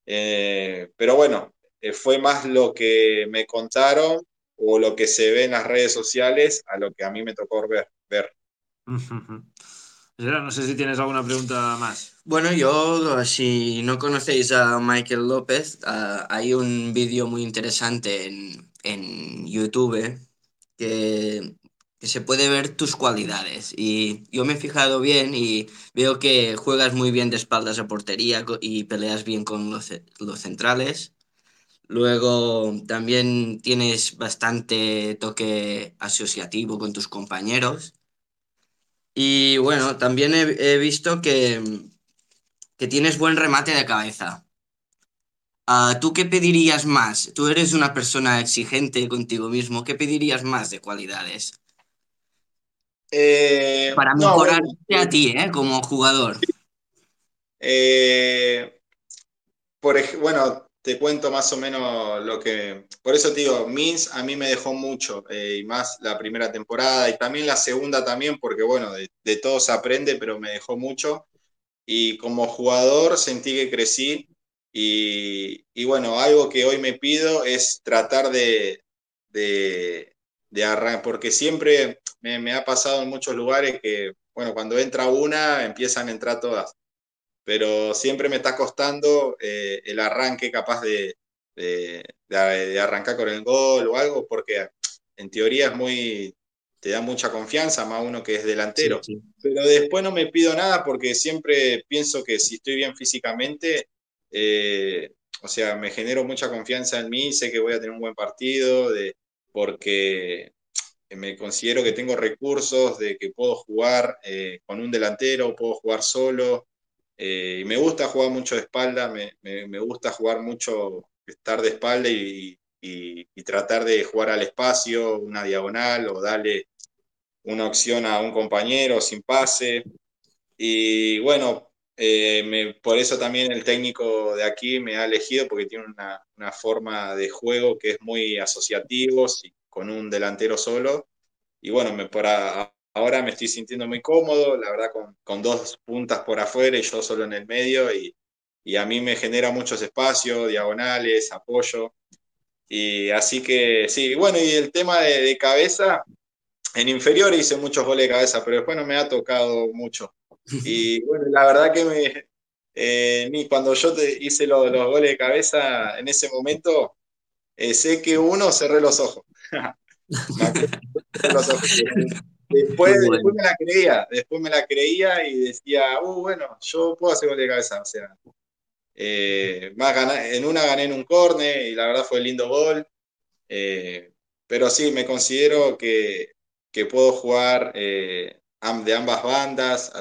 [SPEAKER 3] Eh, pero bueno, eh, fue más lo que me contaron o lo que se ve en las redes sociales a lo que a mí me tocó ver. ver.
[SPEAKER 1] No sé si tienes alguna pregunta más.
[SPEAKER 4] Bueno, yo, si no conocéis a Michael López, ah, hay un vídeo muy interesante en, en YouTube que que se puede ver tus cualidades. Y yo me he fijado bien y veo que juegas muy bien de espaldas a portería y peleas bien con los, centrales. Luego también tienes bastante toque asociativo con tus compañeros. Y bueno, también he, visto que, que, tienes buen remate de cabeza. Ah, ¿Tú qué pedirías más? Tú eres una persona exigente contigo mismo. ¿Qué pedirías más de cualidades?
[SPEAKER 3] Eh,
[SPEAKER 4] Para mejorarte a ti, ¿eh? Como jugador.
[SPEAKER 3] Eh, por, bueno, te cuento más o menos lo que... Por eso te digo, Mins a mí me dejó mucho, eh, y más la primera temporada, y también la segunda también, porque bueno, de, de todo se aprende, pero me dejó mucho. Y como jugador sentí que crecí, Y, y, bueno, algo que hoy me pido es tratar de, de, de arrancar, porque siempre me, me, ha pasado en muchos lugares que, bueno, cuando entra una, empiezan a entrar todas. Pero siempre me está costando eh, el arranque capaz de, de, de, arrancar con el gol o algo, porque en teoría es muy, te da mucha confianza, más uno que es delantero. Sí, sí. Pero después no me pido nada porque siempre pienso que si estoy bien físicamente, eh, o sea, me genero mucha confianza en mí, sé que voy a tener un buen partido, de, porque me considero que tengo recursos, de que puedo jugar eh, con un delantero, puedo jugar solo. Eh, me gusta jugar mucho de espalda, me, me, gusta jugar mucho, estar de espalda y, y, tratar de jugar al espacio, una diagonal o darle una opción a un compañero sin pase. Y bueno, eh, por eso también el técnico de aquí me ha elegido porque tiene una, una forma de juego que es muy asociativo, con un delantero solo. Y bueno, me, por a, ahora me estoy sintiendo muy cómodo, la verdad, con, con, dos puntas por afuera y yo solo en el medio. Y, y a mí me genera muchos espacios, diagonales, apoyo. Y así que sí, bueno, y el tema de, de cabeza, en inferior hice muchos goles de cabeza, pero después no me ha tocado mucho. Y bueno, la verdad que me, eh, cuando yo te hice lo, los goles de cabeza en ese momento, eh, sé que uno cerré los ojos. los ojos. Después, bueno. después, me la creía, después me la creía y decía, uh, bueno, yo puedo hacer goles de cabeza, o sea, eh, más gané, en una gané en un corne y la verdad fue un lindo gol, eh, pero sí, me considero que, que puedo jugar eh, de ambas bandas,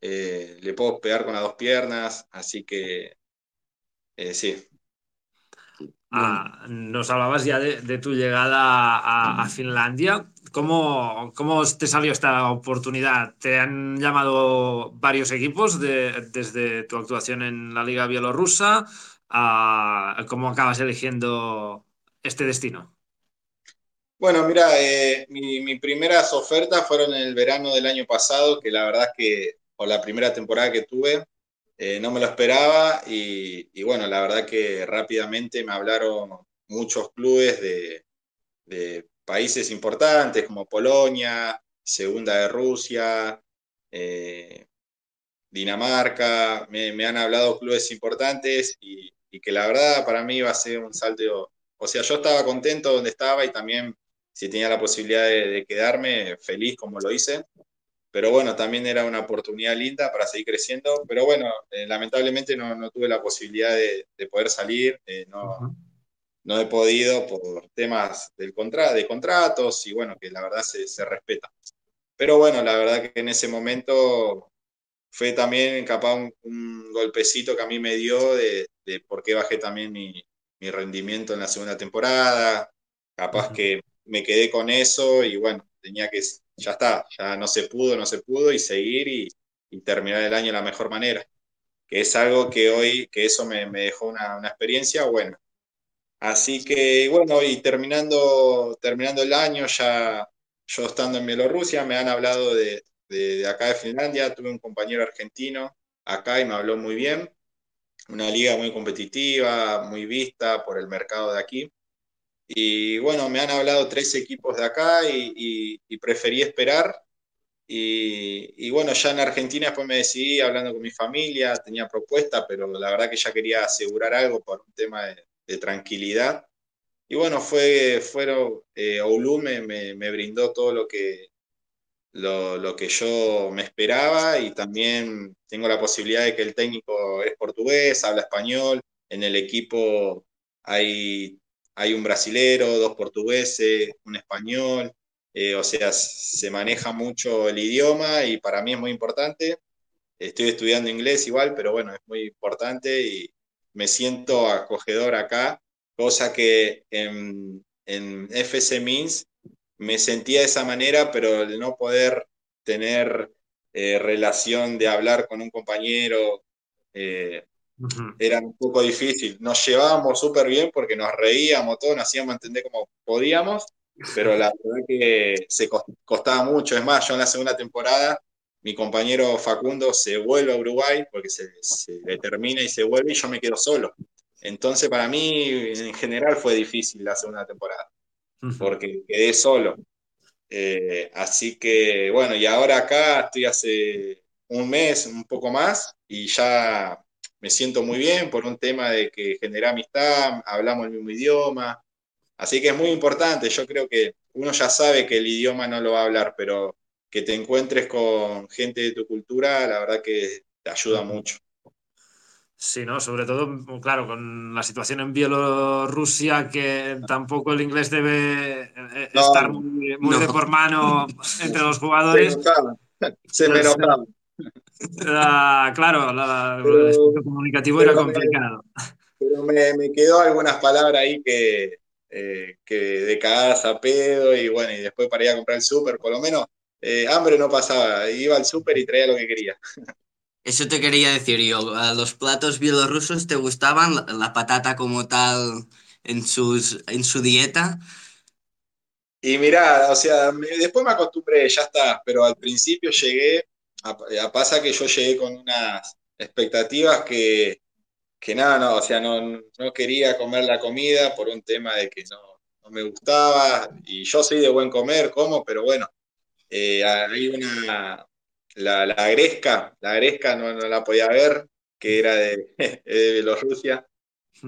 [SPEAKER 3] le puedo pegar con las dos piernas, así que sí.
[SPEAKER 1] Ah, nos hablabas ya de, de tu llegada a, a Finlandia. ¿Cómo, ¿Cómo, te salió esta oportunidad? ¿Te han llamado varios equipos de, desde tu actuación en la Liga Bielorrusa? Ah, ¿Cómo acabas eligiendo este destino?
[SPEAKER 3] Bueno, mira, eh, mi, mis primeras ofertas fueron en el verano del año pasado, que la verdad es que por la primera temporada que tuve eh, no me lo esperaba y, bueno, la verdad que rápidamente me hablaron muchos clubes de, países importantes como Polonia, Segunda de Rusia, eh, Dinamarca, me, han hablado clubes importantes y, que la verdad para mí va a ser un salto, o sea, yo estaba contento donde estaba y también si tenía la posibilidad de quedarme, feliz como lo hice. Pero bueno, también era una oportunidad linda para seguir creciendo. Pero bueno, eh, lamentablemente no, no, tuve la posibilidad de, de poder salir. Eh, no, uh -huh. no, he podido por temas del contra de contratos y bueno, que la verdad se, se respeta. Pero bueno, la verdad que en ese momento fue también capaz un, un golpecito que a mí me dio de, de por qué bajé también mi, mi, rendimiento en la segunda temporada. Capaz uh -huh. que me quedé con eso y bueno, tenía que, ya está, ya no se pudo, no se pudo y seguir y, terminar el año de la mejor manera. Que es algo que hoy, que eso me, dejó una, una, experiencia buena. Así que bueno, y terminando, terminando el año, ya yo estando en Bielorrusia, me han hablado de, de, de acá de Finlandia, tuve un compañero argentino acá y me habló muy bien. Una liga muy competitiva, muy vista por el mercado de aquí y bueno, me han hablado tres equipos de acá y, y, y preferí esperar. Y, y, bueno, ya en Argentina después me decidí hablando con mi familia, tenía propuesta, pero la verdad que ya quería asegurar algo por un tema de, de tranquilidad. Y bueno, fue, fueron, eh, Oulu me, me, me, brindó todo lo que, lo, lo, que yo me esperaba y también tengo la posibilidad de que el técnico es portugués, habla español, en el equipo hay hay un brasilero, dos portugueses, un español, eh, o sea, se maneja mucho el idioma y para mí es muy importante. Estoy estudiando inglés igual, pero bueno, es muy importante y me siento acogedor acá, cosa que en, en FC Means me sentía de esa manera, pero el no poder tener eh, relación de hablar con un compañero, eh, Uh -huh. Era un poco difícil. Nos llevábamos súper bien porque nos reíamos, todos nos hacíamos entender como podíamos, pero la verdad que se costaba mucho. Es más, yo en la segunda temporada mi compañero Facundo se vuelve a Uruguay porque se, se determina y se vuelve y yo me quedo solo. Entonces para mí en general fue difícil la segunda temporada porque quedé solo. Eh, así que bueno, y ahora acá estoy hace un mes, un poco más, y ya me siento muy bien por un tema de que genera amistad, hablamos el mismo idioma, así que es muy importante, yo creo que uno ya sabe que el idioma no lo va a hablar, pero que te encuentres con gente de tu cultura, la verdad que te ayuda mucho.
[SPEAKER 1] Sí, ¿no? Sobre todo, claro, con la situación en Bielorrusia, que tampoco el inglés debe eh, estar muy, de por mano entre los jugadores.
[SPEAKER 3] Se me
[SPEAKER 1] claro, el aspecto comunicativo era complicado.
[SPEAKER 3] pero me, quedó algunas palabras ahí que, eh, que de cagadas a pedo y bueno, y después para ir a comprar el súper, por lo menos eh, hambre no pasaba, iba al súper y traía lo que quería.
[SPEAKER 4] Eso te quería decir yo. ¿A los platos bielorrusos te gustaban la, patata como tal en, sus, en su dieta?
[SPEAKER 3] Y mirá, o sea, después me acostumbré, ya está, pero al principio llegué, pasa que yo llegué con unas expectativas que, que nada, no, o sea, no, no quería comer la comida por un tema de que no, no me gustaba, y yo soy de buen comer, como, pero bueno, eh, hay una, la, la Gresca, la Gresca no, no, la podía ver, que era de, de Bielorrusia.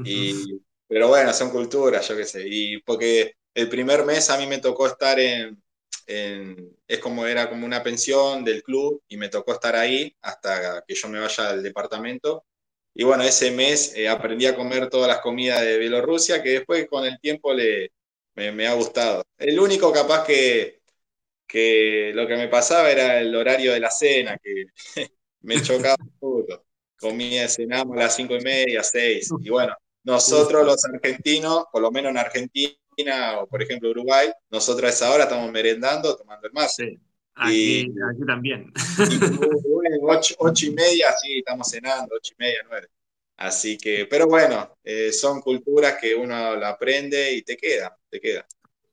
[SPEAKER 3] Y, pero bueno, son culturas, yo qué sé. Y porque el primer mes a mí me tocó estar en, en, es como era como una pensión del club y me tocó estar ahí hasta que yo me vaya al departamento. Y bueno, ese mes eh, aprendí a comer todas las comidas de Bielorrusia que después con el tiempo le, me, me ha gustado. El único capaz que, que lo que me pasaba era el horario de la cena, que me chocaba. Comía, cenamos a las cinco y media, seis. Y bueno, nosotros los argentinos, por lo menos en Argentina o por ejemplo Uruguay, nosotros a esa hora estamos merendando, tomando el mate.
[SPEAKER 1] Aquí, y, aquí también.
[SPEAKER 3] ocho, y media, sí, estamos cenando, ocho y media, nueve. Así que, pero bueno, eh, son culturas que uno la aprende y te queda, te queda.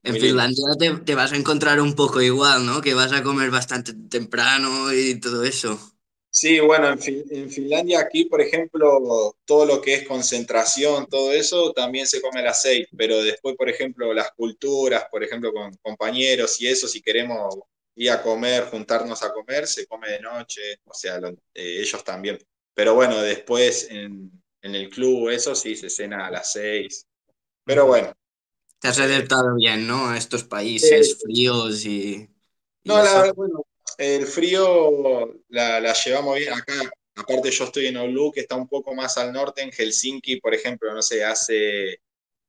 [SPEAKER 4] En Finlandia te, vas a encontrar un poco igual, ¿no? Que vas a comer bastante temprano y todo eso.
[SPEAKER 3] Sí, bueno, en, Finlandia aquí, por ejemplo, todo lo que es concentración, todo eso también se come a las seis, pero después, por ejemplo, las culturas, por ejemplo, con compañeros y eso, si queremos ir a comer, juntarnos a comer, se come de noche, o sea, eh, ellos también. Pero bueno, después en, en el club, eso sí, se cena a las seis. Pero bueno,
[SPEAKER 4] te has adaptado bien, ¿no? A estos países fríos y...
[SPEAKER 3] no, la verdad, bueno, el frío la, la, llevamos bien acá. Aparte yo estoy en Oulu, que está un poco más al norte. En Helsinki, por ejemplo, no sé, hace...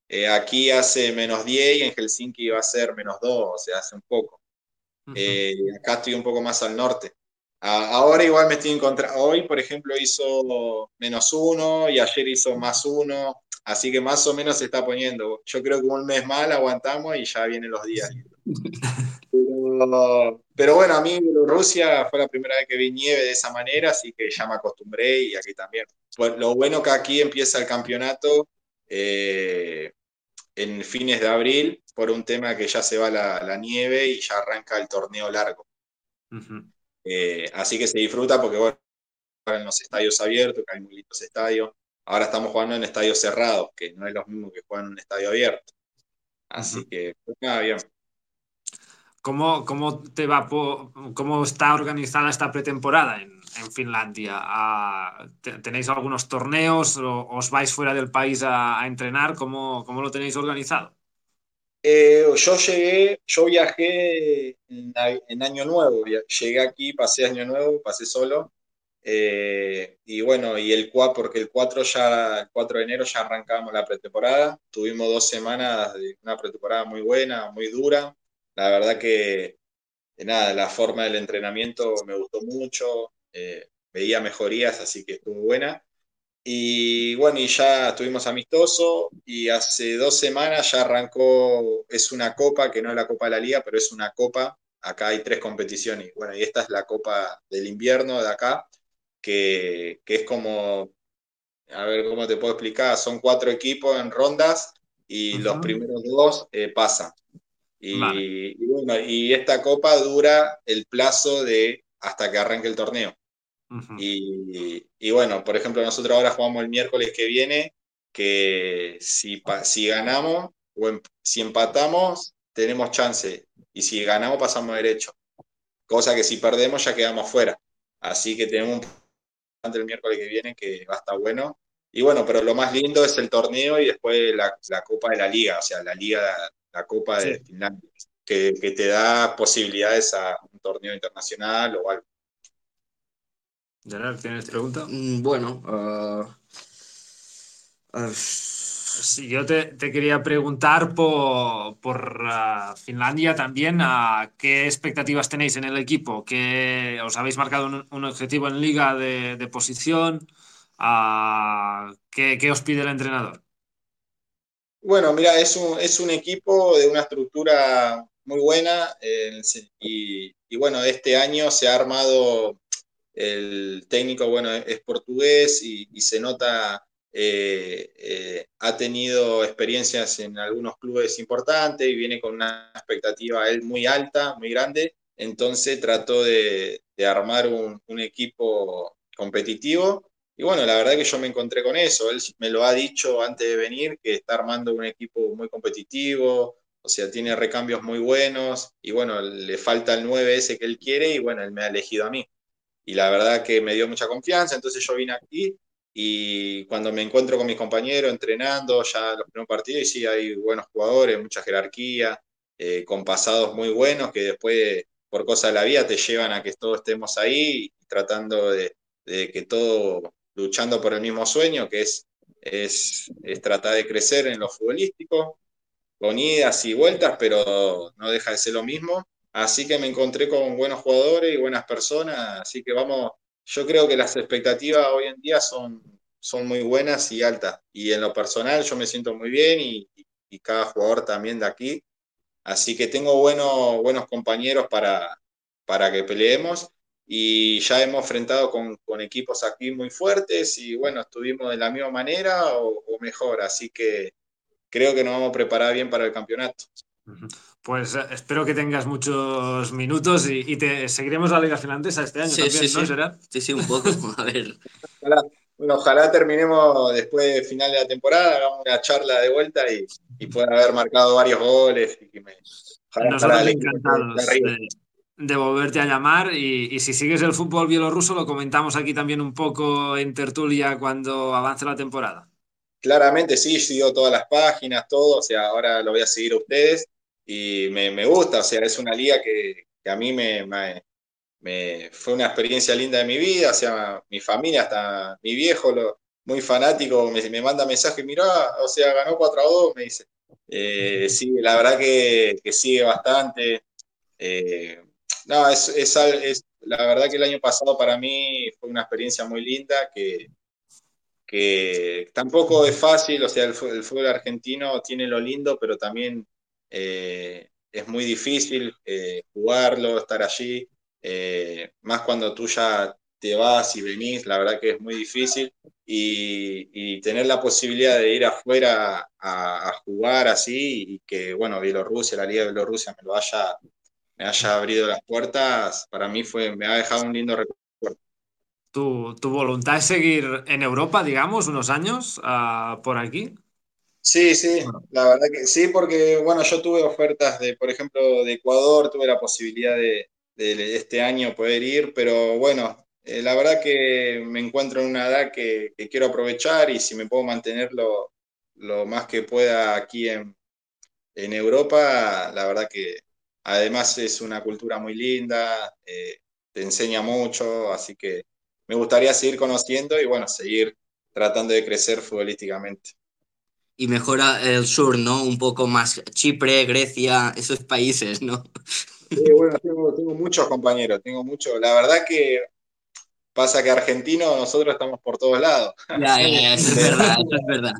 [SPEAKER 3] Eh, aquí hace menos 10 y en Helsinki va a ser menos 2, o sea, hace un poco. Eh, acá estoy un poco más al norte. ahora igual me estoy encontrando, hoy por ejemplo hizo menos 1 y ayer hizo más 1, Así que más o menos se está poniendo. Yo creo que un mes más aguantamos y ya vienen los días. Pero, bueno, a mí Rusia fue la primera vez que vi nieve de esa manera, así que ya me acostumbré y aquí también. Lo bueno que aquí empieza el campeonato eh, en fines de abril por un tema que ya se va la, nieve y ya arranca el torneo largo. Eh, así que se disfruta porque bueno, en los estadios abiertos, que hay muy lindos estadios. Ahora estamos jugando en estadios cerrados, que no es lo mismo que jugar en un estadio abierto. Así que, pues nada, bien.
[SPEAKER 1] ¿Cómo, cómo, te va ¿Cómo está organizada esta pretemporada en, en Finlandia? Ah, ¿Tenéis algunos torneos o os vais fuera del país a, a entrenar? ¿Cómo, ¿Cómo, lo tenéis organizado?
[SPEAKER 3] Eh, yo llegué, yo viajé en, en, Año Nuevo, llegué aquí, pasé Año Nuevo, pasé solo, eh, y bueno, y el 4, porque el 4, ya, el 4 de enero ya arrancamos la pretemporada. Tuvimos dos semanas de una pretemporada muy buena, muy dura. La verdad que, nada, la forma del entrenamiento me gustó mucho. Eh, veía mejorías, así que estuvo buena. Y bueno, y ya estuvimos amistosos y hace dos semanas ya arrancó, es una copa, que no es la Copa de la Liga, pero es una copa. Acá hay tres competiciones. Bueno, y esta es la Copa del Invierno de acá que, es como, a ver cómo te puedo explicar, son cuatro equipos en rondas y los primeros dos eh, pasan. Y, bueno, y esta copa dura el plazo de hasta que arranque el torneo. y, bueno, por ejemplo, nosotros ahora jugamos el miércoles que viene, que si, si ganamos o em, si empatamos, tenemos chance. Y si ganamos, pasamos derecho. Cosa que si perdemos, ya quedamos fuera. Así que tenemos un el miércoles que viene que va a estar bueno. Y bueno, pero lo más lindo es el torneo y después la, Copa de la Liga, o sea, la Liga, la Copa de Finlandia, que, te da posibilidades a un torneo internacional o algo.
[SPEAKER 1] Gerard, ¿tienes pregunta?
[SPEAKER 4] Mm, bueno, uh,
[SPEAKER 1] Sí, yo te, quería preguntar por, por uh, Finlandia también, uh, ¿qué expectativas tenéis en el equipo? ¿Qué, ¿Os habéis marcado un, objetivo en liga de, posición? Uh, ¿qué, os pide el entrenador?
[SPEAKER 3] Bueno, mira, es un, es un equipo de una estructura muy buena y, bueno, este año se ha armado, el técnico, bueno, es portugués y se nota eh, eh, ha tenido experiencias en algunos clubes importantes y viene con una expectativa él muy alta, muy grande, entonces trató de, armar un, equipo competitivo y bueno, la verdad que yo me encontré con eso, él me lo ha dicho antes de venir, que está armando un equipo muy competitivo, o sea, tiene recambios muy buenos y bueno, le falta el 9 ese que él quiere y bueno, él me ha elegido a mí. Y la verdad que me dio mucha confianza, entonces yo vine aquí y cuando me encuentro con mis compañeros entrenando ya los primeros partidos, y sí hay buenos jugadores, mucha jerarquía, eh, con pasados muy buenos que después, por cosas de la vida, te llevan a que todos estemos ahí tratando de, que todo, luchando por el mismo sueño, que es, es, es tratar de crecer en lo futbolístico, con idas y vueltas, pero no deja de ser lo mismo. Así que me encontré con buenos jugadores y buenas personas, así que vamos yo creo que las expectativas hoy en día son, son muy buenas y altas. Y en lo personal yo me siento muy bien y, cada jugador también de aquí. Así que tengo buenos, buenos compañeros para, para que peleemos y ya hemos enfrentado con, equipos aquí muy fuertes y bueno, estuvimos de la misma manera o, o mejor. Así que creo que nos vamos a preparar bien para el campeonato.
[SPEAKER 1] Pues eh, espero que tengas muchos minutos y, te seguiremos la Liga Finlandesa este año también,
[SPEAKER 4] sí,
[SPEAKER 1] ¿no,
[SPEAKER 4] sí. Sí, sí, un poco. A ver.
[SPEAKER 3] Ojalá, terminemos después del final de la temporada, hagamos una charla de vuelta y, y pueda haber marcado varios goles. Y me,
[SPEAKER 1] Nosotros encantados de, volverte a llamar y, si sigues el fútbol bielorruso lo comentamos aquí también un poco en tertulia cuando avance la temporada.
[SPEAKER 3] Claramente sí, sigo todas las páginas, todo, o sea, ahora lo voy a seguir a ustedes y me, gusta, o sea, es una liga que, a mí me, fue una experiencia linda de mi vida, o sea, mi familia, hasta mi viejo, muy fanático, me, me manda mensaje, mirá, o sea, ganó 4 a 2, me dice. Eh, sí, la verdad que, que sigue bastante. Eh, no, es, es, es, la verdad que el año pasado para mí fue una experiencia muy linda, que, que tampoco es fácil, o sea, el, el fútbol argentino tiene lo lindo, pero también eh, es muy difícil eh, jugarlo, estar allí, eh, más cuando tú ya te vas y venís, la verdad que es muy difícil. Y, tener la posibilidad de ir afuera a, jugar así y que, bueno, Bielorrusia, la Liga de Bielorrusia me lo haya, me haya abrido las puertas, para mí fue, me ha dejado un lindo recuerdo.
[SPEAKER 1] ¿Tu, tu voluntad es seguir en Europa, digamos, unos años uh, por aquí?
[SPEAKER 3] Sí, sí, la verdad que sí, porque bueno, yo tuve ofertas de, por ejemplo, de Ecuador, tuve la posibilidad de, este año poder ir, pero bueno, eh, la verdad que me encuentro en una edad que, quiero aprovechar y si me puedo mantener lo, más que pueda aquí en, Europa, la verdad que además es una cultura muy linda, eh, te enseña mucho, así que me gustaría seguir conociendo y bueno, seguir tratando de crecer futbolísticamente
[SPEAKER 4] y mejora el sur, ¿no? Un poco más Chipre, Grecia, esos países, ¿no?
[SPEAKER 3] Sí, bueno, tengo, muchos compañeros, tengo muchos. La verdad que pasa que argentino nosotros estamos por todos lados.
[SPEAKER 4] Ya, ya, eso es verdad, eso es verdad.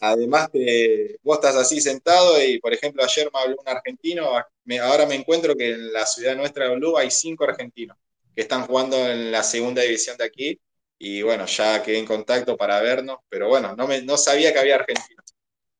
[SPEAKER 3] Además, vos estás así sentado y, por ejemplo, ayer me habló un argentino, ahora me encuentro que en la ciudad nuestra de Blue hay cinco argentinos que están jugando en la segunda división de aquí. Y bueno, ya quedé en contacto para vernos, pero bueno, no, me, no sabía que había argentinos,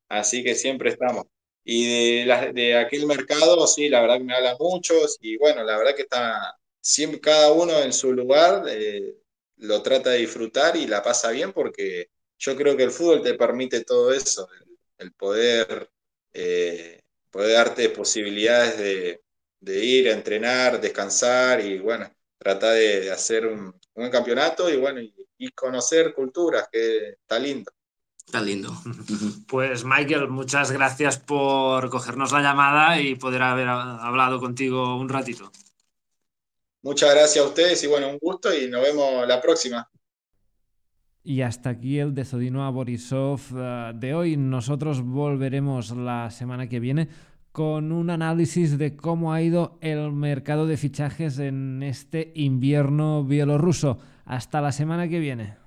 [SPEAKER 3] así que siempre estamos. Y de, de aquel mercado, sí, la verdad que me hablan muchos y bueno, la verdad que está, siempre cada uno en su lugar eh, lo trata de disfrutar y la pasa bien porque yo creo que el fútbol te permite todo eso, el, poder, eh, poder darte posibilidades de, ir a entrenar, descansar y bueno, tratar de, hacer un, un, campeonato y bueno, y conocer culturas, que está lindo.
[SPEAKER 4] Está lindo.
[SPEAKER 1] Pues Michael, muchas gracias por cogernos la llamada y poder haber hablado contigo un ratito.
[SPEAKER 3] Muchas gracias a ustedes y bueno, un gusto y nos vemos la próxima.
[SPEAKER 1] Y hasta aquí el de Zodino a Borisov eh, de hoy. Nosotros volveremos la semana que viene con un análisis de cómo ha ido el mercado de fichajes en este invierno bielorruso. Hasta la semana que viene.